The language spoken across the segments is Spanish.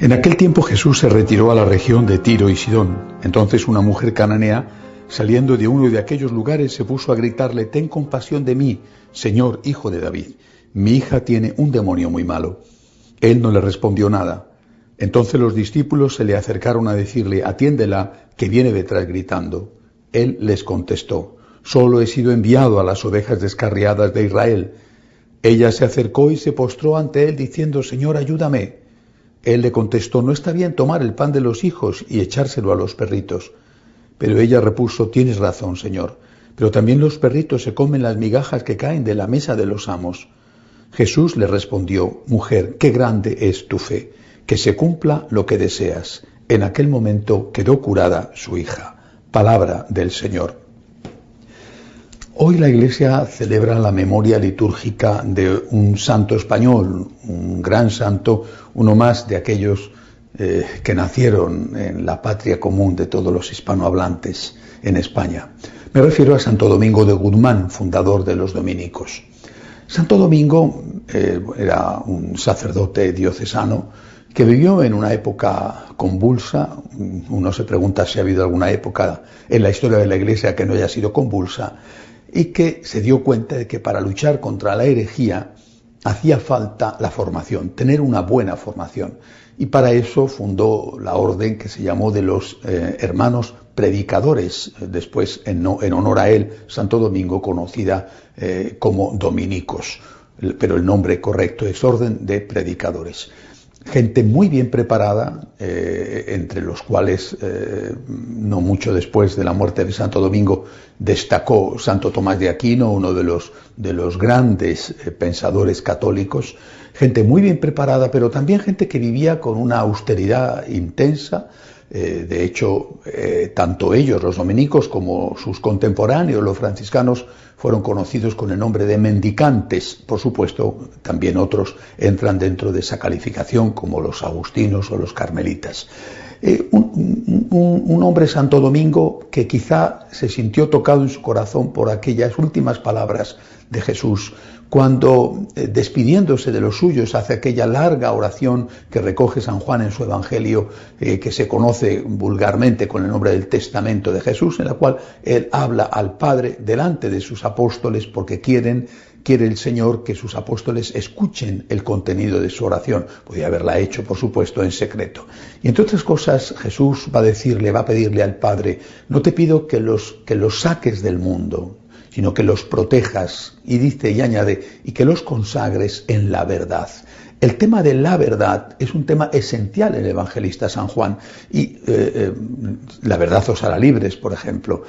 En aquel tiempo Jesús se retiró a la región de Tiro y Sidón. Entonces una mujer cananea, saliendo de uno de aquellos lugares, se puso a gritarle, Ten compasión de mí, Señor, hijo de David. Mi hija tiene un demonio muy malo. Él no le respondió nada. Entonces los discípulos se le acercaron a decirle, Atiéndela, que viene detrás gritando. Él les contestó, Solo he sido enviado a las ovejas descarriadas de Israel. Ella se acercó y se postró ante él diciendo, Señor, ayúdame. Él le contestó, no está bien tomar el pan de los hijos y echárselo a los perritos. Pero ella repuso, tienes razón, Señor, pero también los perritos se comen las migajas que caen de la mesa de los amos. Jesús le respondió, mujer, qué grande es tu fe, que se cumpla lo que deseas. En aquel momento quedó curada su hija. Palabra del Señor. Hoy la Iglesia celebra la memoria litúrgica de un santo español, un gran santo, uno más de aquellos eh, que nacieron en la patria común de todos los hispanohablantes en España. Me refiero a Santo Domingo de Guzmán, fundador de los dominicos. Santo Domingo eh, era un sacerdote diocesano que vivió en una época convulsa. Uno se pregunta si ha habido alguna época en la historia de la Iglesia que no haya sido convulsa y que se dio cuenta de que para luchar contra la herejía hacía falta la formación, tener una buena formación. Y para eso fundó la orden que se llamó de los eh, hermanos predicadores, después en, honor a él, Santo Domingo, conocida eh, como dominicos, pero el nombre correcto es orden de predicadores gente muy bien preparada, eh, entre los cuales, eh, no mucho después de la muerte de Santo Domingo, destacó Santo Tomás de Aquino, uno de los, de los grandes eh, pensadores católicos, gente muy bien preparada, pero también gente que vivía con una austeridad intensa, de hecho, tanto ellos, los dominicos, como sus contemporáneos, los franciscanos, fueron conocidos con el nombre de mendicantes. Por supuesto, también otros entran dentro de esa calificación, como los agustinos o los carmelitas. Eh, un, hombre Santo Domingo que quizá se sintió tocado en su corazón por aquellas últimas palabras de Jesús, cuando eh, despidiéndose de los suyos hace aquella larga oración que recoge San Juan en su Evangelio, eh, que se conoce vulgarmente con el nombre del Testamento de Jesús, en la cual él habla al Padre delante de sus apóstoles porque quieren quiere el Señor que sus apóstoles escuchen el contenido de su oración. Podría haberla hecho, por supuesto, en secreto. Y entre otras cosas, Jesús va a decirle, va a pedirle al Padre, no te pido que los, que los saques del mundo, sino que los protejas, y dice y añade, y que los consagres en la verdad. El tema de la verdad es un tema esencial en el evangelista San Juan y eh, eh, la verdad os hará libres, por ejemplo,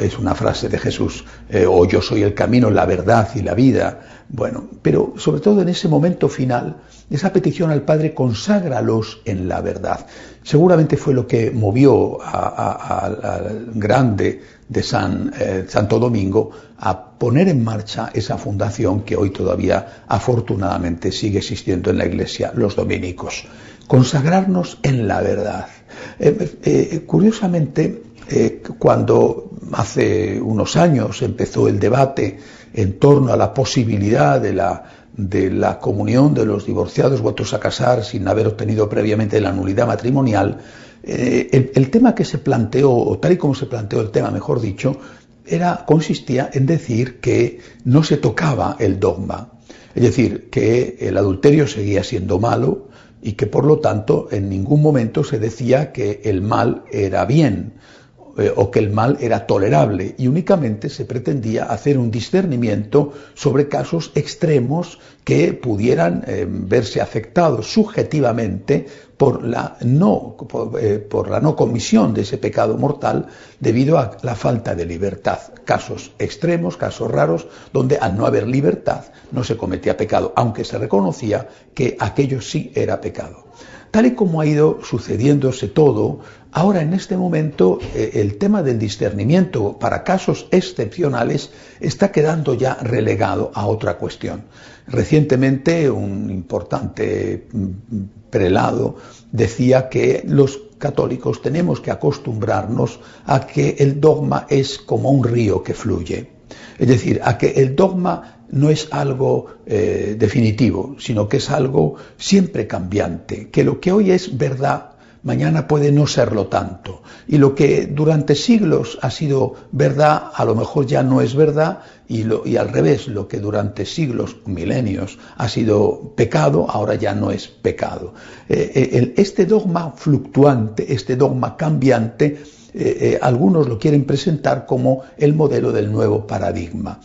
es una frase de Jesús, eh, o yo soy el camino, la verdad y la vida. Bueno, pero sobre todo en ese momento final, esa petición al Padre, conságralos en la verdad. Seguramente fue lo que movió al grande de San, eh, Santo Domingo a poner en marcha esa fundación que hoy todavía afortunadamente sigue existiendo en la Iglesia, los dominicos. Consagrarnos en la verdad. Eh, eh, curiosamente, cuando hace unos años empezó el debate en torno a la posibilidad de la de la comunión de los divorciados vueltos a casar sin haber obtenido previamente la nulidad matrimonial, eh, el, tema que se planteó, o tal y como se planteó el tema, mejor dicho, era, consistía en decir que no se tocaba el dogma. Es decir, que el adulterio seguía siendo malo y que por lo tanto en ningún momento se decía que el mal era bien eh, o que el mal era tolerable y únicamente se pretendía hacer un discernimiento sobre casos extremos que pudieran eh, verse afectados subjetivamente por la, no, eh, por, la no comisión de ese pecado mortal debido a la falta de libertad. Casos extremos, casos raros, donde al no haber libertad no se cometía pecado, aunque se reconocía que aquello sí era pecado. Tal y como ha ido sucediéndose todo, ahora en este momento eh, el tema del discernimiento para casos excepcionales está quedando ya relegado a otra cuestión. Recientemente un importante mm, prelado decía que los católicos tenemos que acostumbrarnos a que el dogma es como un río que fluye. Es decir, a que el dogma no es algo eh, definitivo, sino que es algo siempre cambiante, que lo que hoy es verdad, mañana puede no serlo tanto. Y lo que durante siglos ha sido verdad, a lo mejor ya no es verdad, y, al revés, lo que durante siglos, milenios, ha sido pecado, ahora ya no es pecado. Eh, eh, este dogma fluctuante, este dogma cambiante, eh, algunos lo quieren presentar como el modelo del nuevo paradigma.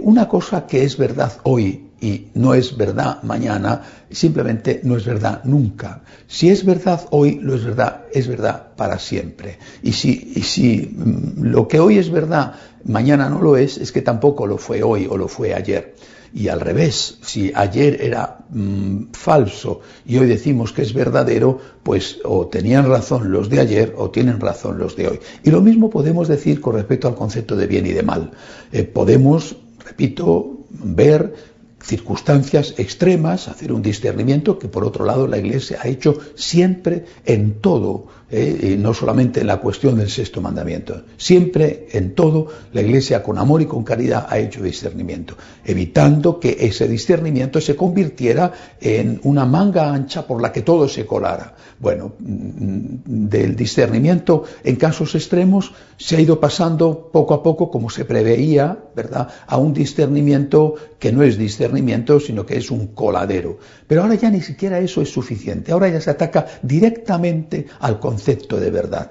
una cosa que es verdad hoy y no es verdad mañana, simplemente no es verdad nunca. Si es verdad hoy, lo es verdad, es verdad para siempre. Y si, y si mm, lo que hoy es verdad, mañana no lo es, es que tampoco lo fue hoy o lo fue ayer. Y al revés, si ayer era mm, falso y hoy decimos que es verdadero, pues o tenían razón los de ayer o tienen razón los de hoy. Y lo mismo podemos decir con respecto al concepto de bien y de mal. Eh, podemos, repito, ver circunstancias extremas, hacer un discernimiento que por otro lado la Iglesia ha hecho siempre en todo ¿eh? no solamente en la cuestión del sexto mandamiento. Siempre, en todo, la Iglesia con amor y con caridad ha hecho discernimiento, evitando que ese discernimiento se convirtiera en una manga ancha por la que todo se colara. Bueno, mm, del discernimiento en casos extremos se ha ido pasando poco a poco, como se preveía, ¿verdad?, a un discernimiento que no es discernimiento, sino que es un coladero. Pero ahora ya ni siquiera eso es suficiente. Ahora ya se ataca directamente al concepto concepto de verdad.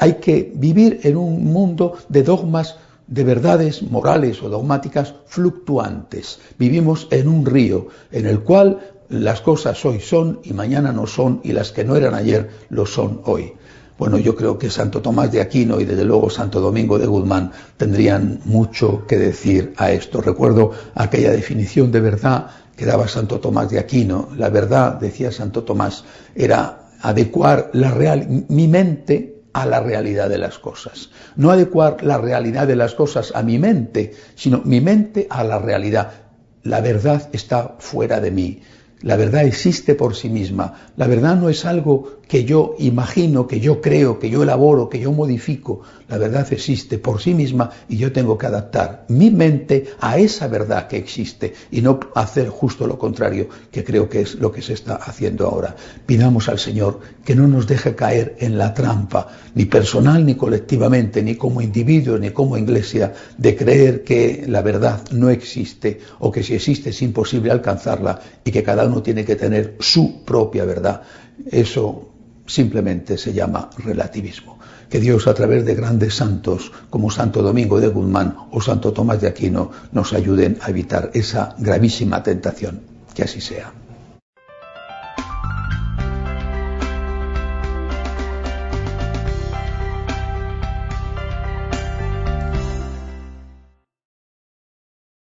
Hay que vivir en un mundo de dogmas de verdades morales o dogmáticas fluctuantes. Vivimos en un río en el cual las cosas hoy son y mañana no son y las que no eran ayer lo son hoy. Bueno, yo creo que Santo Tomás de Aquino y desde luego Santo Domingo de Guzmán tendrían mucho que decir a esto. Recuerdo aquella definición de verdad que daba Santo Tomás de Aquino. La verdad, decía Santo Tomás, era adecuar la real, mi mente a la realidad de las cosas. No adecuar la realidad de las cosas a mi mente, sino mi mente a la realidad. La verdad está fuera de mí. La verdad existe por sí misma. La verdad no es algo que yo imagino, que yo creo, que yo elaboro, que yo modifico. La verdad existe por sí misma y yo tengo que adaptar mi mente a esa verdad que existe y no hacer justo lo contrario, que creo que es lo que se está haciendo ahora. Pidamos al Señor que no nos deje caer en la trampa, ni personal ni colectivamente, ni como individuos, ni como iglesia, de creer que la verdad no existe o que si existe es imposible alcanzarla y que cada uno tiene que tener su propia verdad. Eso simplemente se llama relativismo. Que Dios a través de grandes santos como Santo Domingo de Guzmán o Santo Tomás de Aquino nos ayuden a evitar esa gravísima tentación. Que así sea.